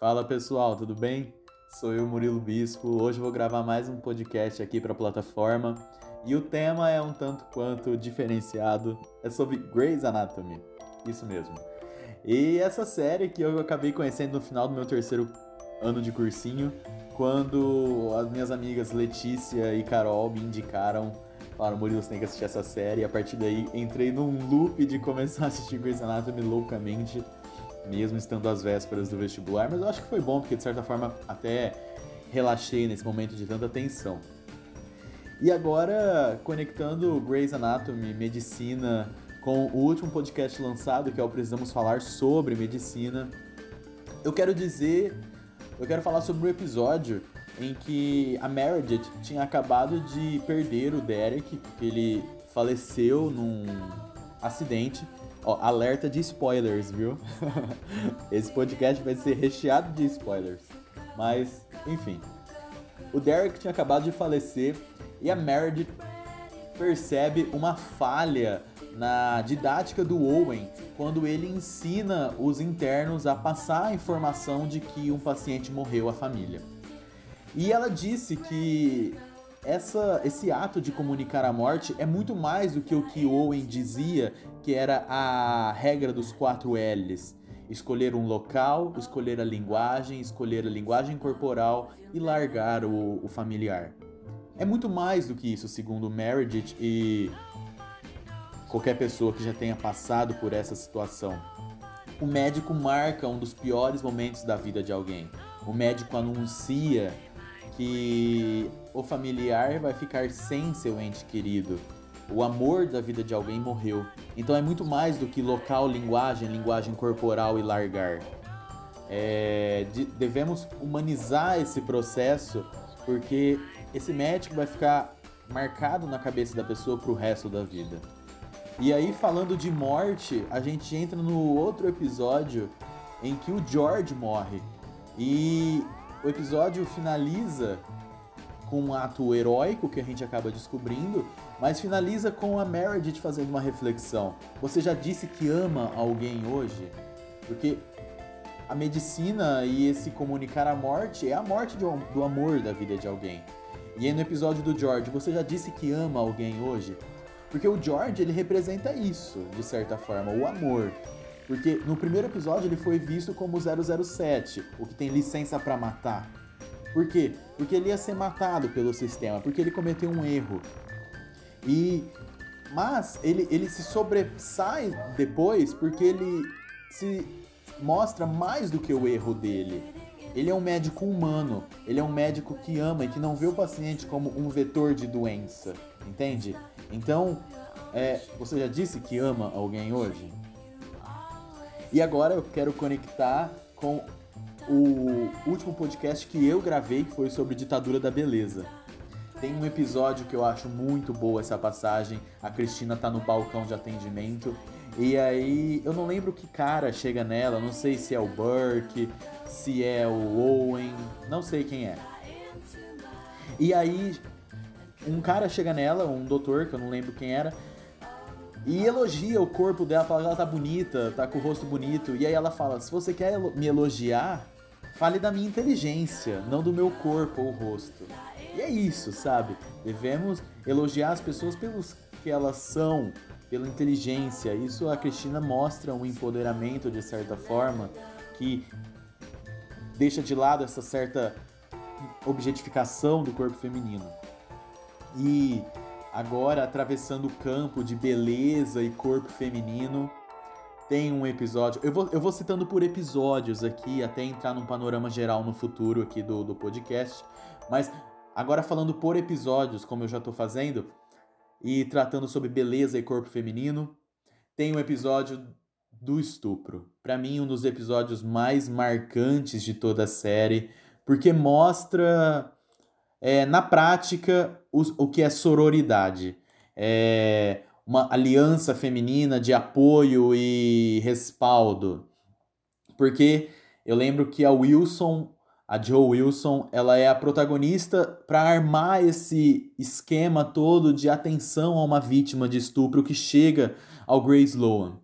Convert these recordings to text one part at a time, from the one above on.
Fala pessoal, tudo bem? Sou eu, Murilo Bispo. Hoje vou gravar mais um podcast aqui para a plataforma e o tema é um tanto quanto diferenciado. É sobre Grey's Anatomy. Isso mesmo. E essa série que eu acabei conhecendo no final do meu terceiro ano de cursinho, quando as minhas amigas Letícia e Carol me indicaram, falaram, Murilo, você tem que assistir essa série. E a partir daí entrei num loop de começar a assistir Grey's Anatomy loucamente mesmo estando às vésperas do vestibular, mas eu acho que foi bom, porque de certa forma até relaxei nesse momento de tanta tensão. E agora, conectando Grey's Anatomy, medicina, com o último podcast lançado, que é o Precisamos Falar sobre Medicina, eu quero dizer, eu quero falar sobre o um episódio em que a Meredith tinha acabado de perder o Derek, porque ele faleceu num acidente Ó, alerta de spoilers, viu? Esse podcast vai ser recheado de spoilers. Mas, enfim. O Derek tinha acabado de falecer e a Meredith percebe uma falha na didática do Owen quando ele ensina os internos a passar a informação de que um paciente morreu à família. E ela disse que essa, esse ato de comunicar a morte é muito mais do que o que Owen dizia que era a regra dos quatro L's. Escolher um local, escolher a linguagem, escolher a linguagem corporal e largar o, o familiar. É muito mais do que isso, segundo Meredith e qualquer pessoa que já tenha passado por essa situação. O médico marca um dos piores momentos da vida de alguém. O médico anuncia que o familiar vai ficar sem seu ente querido. O amor da vida de alguém morreu. Então é muito mais do que local, linguagem, linguagem corporal e largar. É, de, devemos humanizar esse processo porque esse médico vai ficar marcado na cabeça da pessoa pro resto da vida. E aí, falando de morte, a gente entra no outro episódio em que o George morre. E o episódio finaliza com um ato heróico que a gente acaba descobrindo, mas finaliza com a Meredith fazendo uma reflexão. Você já disse que ama alguém hoje? Porque a medicina e esse comunicar a morte é a morte do amor da vida de alguém. E aí no episódio do George, você já disse que ama alguém hoje? Porque o George, ele representa isso, de certa forma, o amor. Porque no primeiro episódio ele foi visto como 007, o que tem licença para matar. Por quê? Porque ele ia ser matado pelo sistema, porque ele cometeu um erro. E mas ele, ele se sobressai depois porque ele se mostra mais do que o erro dele. Ele é um médico humano, ele é um médico que ama e que não vê o paciente como um vetor de doença, entende? Então, é, você já disse que ama alguém hoje? E agora eu quero conectar com o último podcast que eu gravei, que foi sobre ditadura da beleza. Tem um episódio que eu acho muito boa essa passagem. A Cristina tá no balcão de atendimento. E aí, eu não lembro que cara chega nela, não sei se é o Burke, se é o Owen, não sei quem é. E aí, um cara chega nela, um doutor, que eu não lembro quem era, e elogia o corpo dela, fala que ela tá bonita, tá com o rosto bonito. E aí ela fala: se você quer me elogiar, fale da minha inteligência, não do meu corpo ou rosto. E é isso, sabe? Devemos elogiar as pessoas pelos que elas são, pela inteligência. Isso a Cristina mostra um empoderamento de certa forma que deixa de lado essa certa objetificação do corpo feminino. E agora atravessando o campo de beleza e corpo feminino. Tem um episódio. Eu vou, eu vou citando por episódios aqui, até entrar num panorama geral no futuro aqui do, do podcast. Mas agora falando por episódios, como eu já tô fazendo, e tratando sobre beleza e corpo feminino, tem um episódio do estupro. Para mim, um dos episódios mais marcantes de toda a série, porque mostra é, na prática o, o que é sororidade. É uma aliança feminina de apoio e respaldo. Porque eu lembro que a Wilson, a Joe Wilson, ela é a protagonista para armar esse esquema todo de atenção a uma vítima de estupro que chega ao Grace Sloan.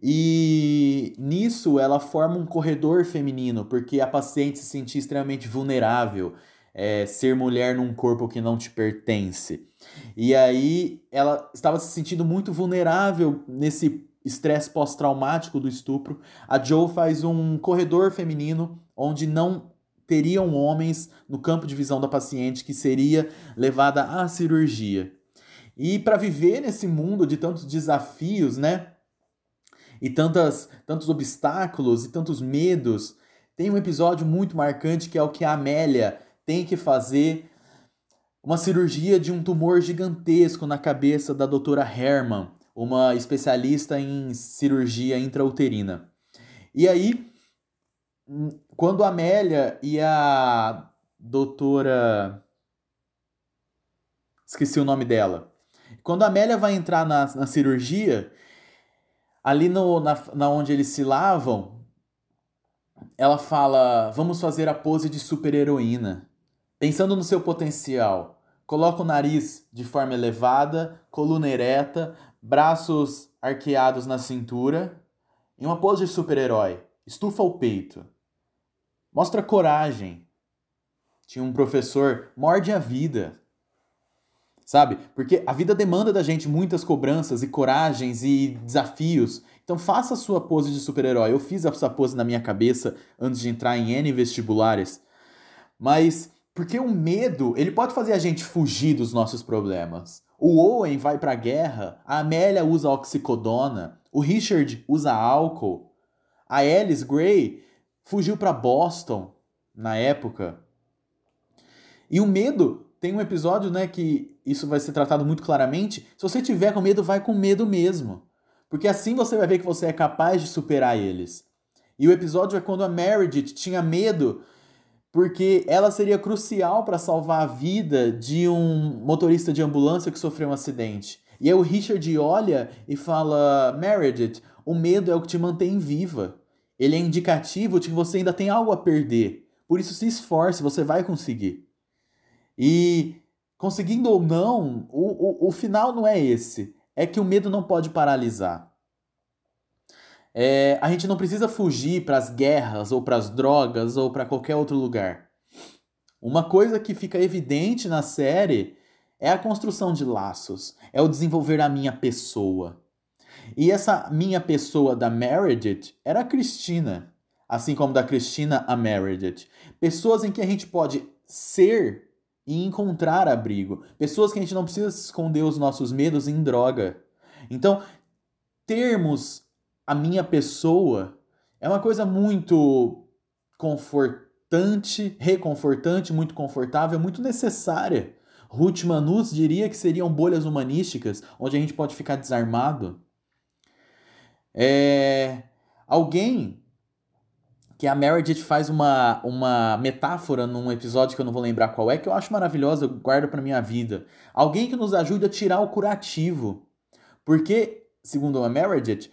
E nisso ela forma um corredor feminino, porque a paciente se sentia extremamente vulnerável, é, ser mulher num corpo que não te pertence. E aí ela estava se sentindo muito vulnerável nesse estresse pós-traumático do estupro. A Joe faz um corredor feminino onde não teriam homens no campo de visão da paciente que seria levada à cirurgia. E para viver nesse mundo de tantos desafios, né? E tantas, tantos obstáculos e tantos medos, tem um episódio muito marcante que é o que a Amélia tem que fazer uma cirurgia de um tumor gigantesco na cabeça da doutora Herman, uma especialista em cirurgia intrauterina. E aí, quando a Amélia e a doutora. Esqueci o nome dela. Quando a Amélia vai entrar na, na cirurgia, ali no, na, na onde eles se lavam, ela fala: Vamos fazer a pose de super-heroína. Pensando no seu potencial, coloca o nariz de forma elevada, coluna ereta, braços arqueados na cintura, em uma pose de super-herói. Estufa o peito. Mostra coragem. Tinha um professor, morde a vida. Sabe? Porque a vida demanda da gente muitas cobranças e coragens e desafios. Então faça a sua pose de super-herói. Eu fiz essa pose na minha cabeça antes de entrar em N vestibulares. Mas porque o medo, ele pode fazer a gente fugir dos nossos problemas. O Owen vai pra guerra, a Amélia usa oxicodona, o Richard usa álcool, a Alice Gray fugiu para Boston na época. E o medo, tem um episódio, né, que isso vai ser tratado muito claramente. Se você tiver com medo, vai com medo mesmo. Porque assim você vai ver que você é capaz de superar eles. E o episódio é quando a Meredith tinha medo porque ela seria crucial para salvar a vida de um motorista de ambulância que sofreu um acidente. E aí o Richard olha e fala: Meredith, o medo é o que te mantém viva. Ele é indicativo de que você ainda tem algo a perder. Por isso, se esforce, você vai conseguir. E conseguindo ou não, o, o, o final não é esse. É que o medo não pode paralisar. É, a gente não precisa fugir para as guerras ou para as drogas ou para qualquer outro lugar. Uma coisa que fica evidente na série é a construção de laços, é o desenvolver a minha pessoa. E essa minha pessoa da Meredith era a Cristina, assim como da Cristina a Meredith. Pessoas em que a gente pode ser e encontrar abrigo. Pessoas que a gente não precisa esconder os nossos medos em droga. Então, termos a minha pessoa é uma coisa muito confortante, reconfortante, muito confortável, muito necessária. Ruth Manus diria que seriam bolhas humanísticas onde a gente pode ficar desarmado. É... Alguém que a Meredith faz uma, uma metáfora num episódio que eu não vou lembrar qual é, que eu acho maravilhosa, eu guardo para minha vida. Alguém que nos ajude a tirar o curativo. Porque, segundo a Meredith,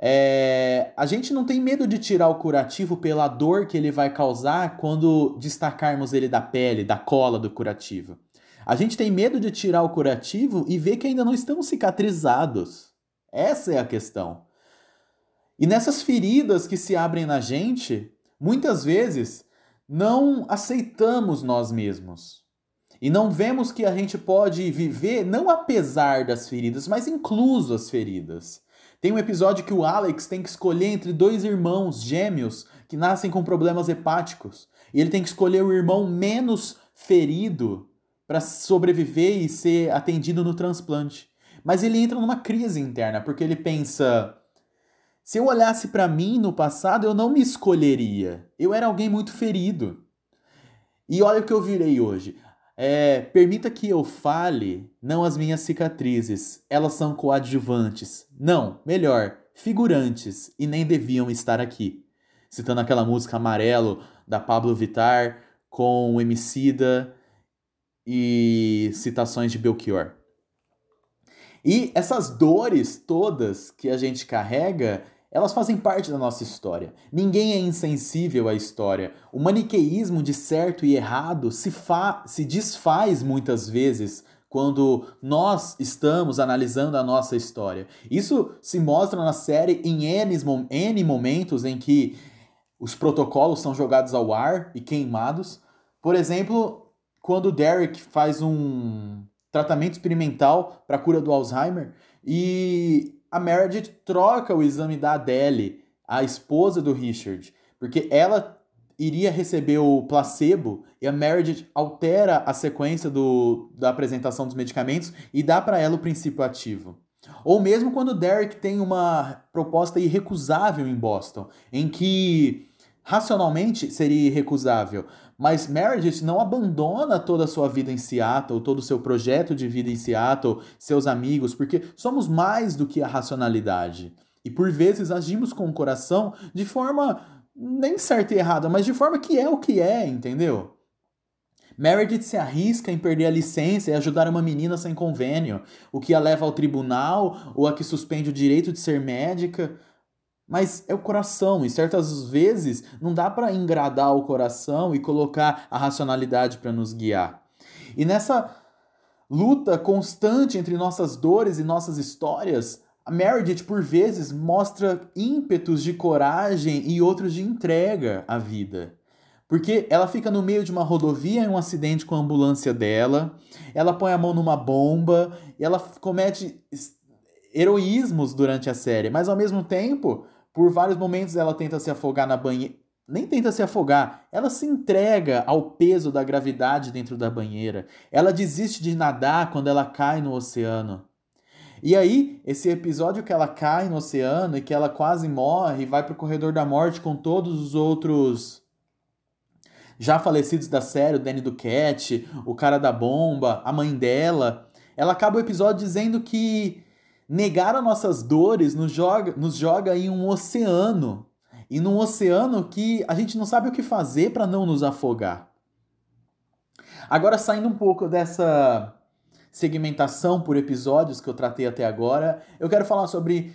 é, a gente não tem medo de tirar o curativo pela dor que ele vai causar quando destacarmos ele da pele, da cola do curativo. A gente tem medo de tirar o curativo e ver que ainda não estamos cicatrizados. Essa é a questão. E nessas feridas que se abrem na gente, muitas vezes não aceitamos nós mesmos. E não vemos que a gente pode viver não apesar das feridas, mas incluso as feridas. Tem um episódio que o Alex tem que escolher entre dois irmãos gêmeos que nascem com problemas hepáticos. E ele tem que escolher o irmão menos ferido para sobreviver e ser atendido no transplante. Mas ele entra numa crise interna, porque ele pensa: se eu olhasse para mim no passado, eu não me escolheria. Eu era alguém muito ferido. E olha o que eu virei hoje. É, permita que eu fale, não as minhas cicatrizes, elas são coadjuvantes. Não, melhor, figurantes e nem deviam estar aqui. Citando aquela música Amarelo da Pablo Vittar com o Emicida e citações de Belchior. E essas dores todas que a gente carrega, elas fazem parte da nossa história. Ninguém é insensível à história. O maniqueísmo de certo e errado se, se desfaz muitas vezes quando nós estamos analisando a nossa história. Isso se mostra na série em N, N momentos em que os protocolos são jogados ao ar e queimados. Por exemplo, quando Derek faz um tratamento experimental para a cura do Alzheimer e a Meredith troca o exame da Adele, a esposa do Richard, porque ela iria receber o placebo e a Meredith altera a sequência do, da apresentação dos medicamentos e dá para ela o princípio ativo. Ou mesmo quando o Derek tem uma proposta irrecusável em Boston, em que racionalmente seria irrecusável, mas Meredith não abandona toda a sua vida em Seattle, todo o seu projeto de vida em Seattle, seus amigos, porque somos mais do que a racionalidade. E por vezes agimos com o coração de forma nem certa e errada, mas de forma que é o que é, entendeu? Meredith se arrisca em perder a licença e ajudar uma menina sem convênio, o que a leva ao tribunal ou a que suspende o direito de ser médica. Mas é o coração, e certas vezes não dá para engradar o coração e colocar a racionalidade para nos guiar. E nessa luta constante entre nossas dores e nossas histórias, a Meredith, por vezes, mostra ímpetos de coragem e outros de entrega à vida. Porque ela fica no meio de uma rodovia em um acidente com a ambulância dela, ela põe a mão numa bomba, ela comete heroísmos durante a série, mas ao mesmo tempo, por vários momentos ela tenta se afogar na banheira. Nem tenta se afogar, ela se entrega ao peso da gravidade dentro da banheira. Ela desiste de nadar quando ela cai no oceano. E aí, esse episódio que ela cai no oceano e que ela quase morre e vai pro corredor da morte com todos os outros já falecidos da série, o Danny Duquette, o cara da bomba, a mãe dela. Ela acaba o episódio dizendo que negar as nossas dores nos joga, nos joga em um oceano. E num oceano que a gente não sabe o que fazer para não nos afogar. Agora, saindo um pouco dessa segmentação por episódios que eu tratei até agora, eu quero falar sobre.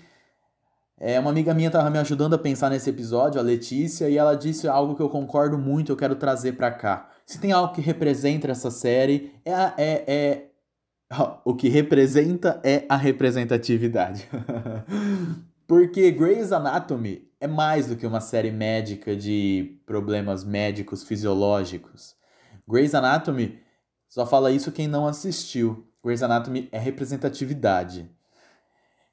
É, uma amiga minha estava me ajudando a pensar nesse episódio, a Letícia, e ela disse algo que eu concordo muito, eu quero trazer para cá. Se tem algo que representa essa série, é, é, é o que representa é a representatividade. Porque Grey's Anatomy é mais do que uma série médica de problemas médicos fisiológicos. Grey's Anatomy só fala isso quem não assistiu. Grey's Anatomy é representatividade.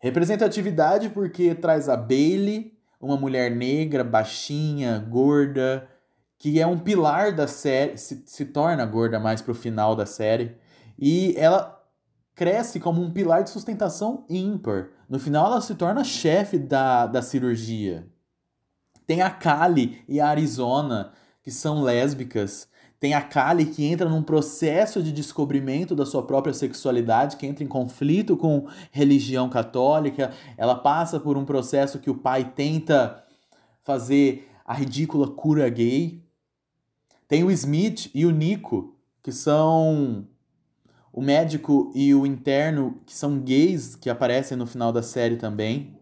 Representatividade porque traz a Bailey, uma mulher negra, baixinha, gorda, que é um pilar da série, se, se torna gorda mais pro final da série. E ela cresce como um pilar de sustentação ímpar. No final, ela se torna chefe da, da cirurgia. Tem a Kali e a Arizona, que são lésbicas, tem a Kali que entra num processo de descobrimento da sua própria sexualidade, que entra em conflito com religião católica. Ela passa por um processo que o pai tenta fazer a ridícula cura gay. Tem o Smith e o Nico, que são o médico e o interno, que são gays, que aparecem no final da série também.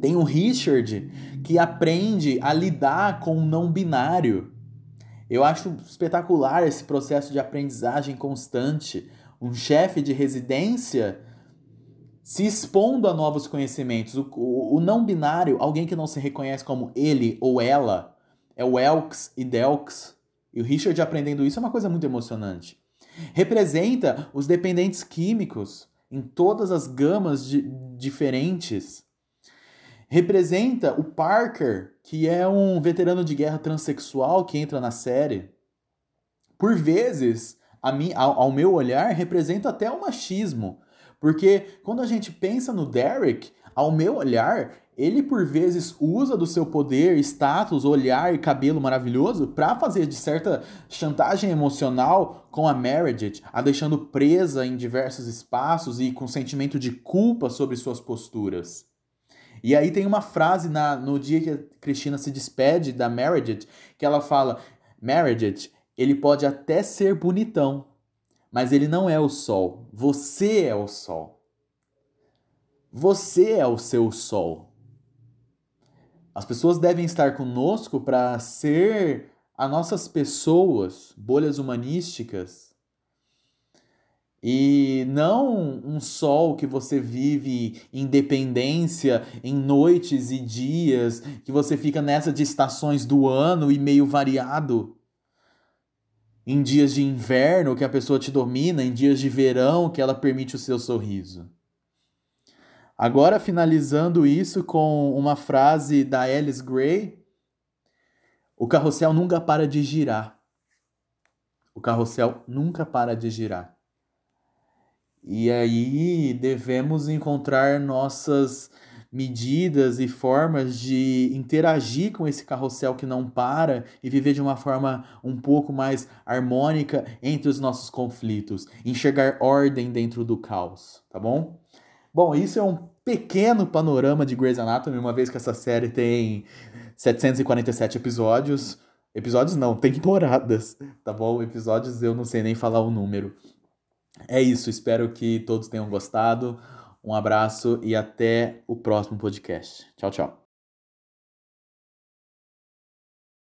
Tem o Richard, que aprende a lidar com o não binário. Eu acho espetacular esse processo de aprendizagem constante. Um chefe de residência se expondo a novos conhecimentos. O, o, o, não binário, alguém que não se reconhece como ele ou ela, é o Elks e Delks. E o Richard aprendendo isso é uma coisa muito emocionante. Representa os dependentes químicos em todas as gamas de, diferentes representa o Parker, que é um veterano de guerra transexual que entra na série. Por vezes, a mim, ao, ao meu olhar, representa até o machismo. Porque quando a gente pensa no Derek, ao meu olhar, ele por vezes usa do seu poder, status, olhar e cabelo maravilhoso para fazer de certa chantagem emocional com a Meredith, a deixando presa em diversos espaços e com sentimento de culpa sobre suas posturas. E aí tem uma frase na, no dia que a Cristina se despede da Meredith, que ela fala: Meredith, ele pode até ser bonitão, mas ele não é o sol. Você é o sol. Você é o seu sol. As pessoas devem estar conosco para ser as nossas pessoas, bolhas humanísticas. E não um sol que você vive independência em noites e dias, que você fica nessa de estações do ano e meio variado. Em dias de inverno que a pessoa te domina, em dias de verão que ela permite o seu sorriso. Agora finalizando isso com uma frase da Alice Gray, o carrossel nunca para de girar. O carrossel nunca para de girar. E aí devemos encontrar nossas medidas e formas de interagir com esse carrossel que não para e viver de uma forma um pouco mais harmônica entre os nossos conflitos, enxergar ordem dentro do caos, tá bom? Bom, isso é um pequeno panorama de Grey's Anatomy, uma vez que essa série tem 747 episódios. Episódios não, temporadas, tá bom? Episódios eu não sei nem falar o número. É isso, espero que todos tenham gostado. Um abraço e até o próximo podcast. Tchau, tchau.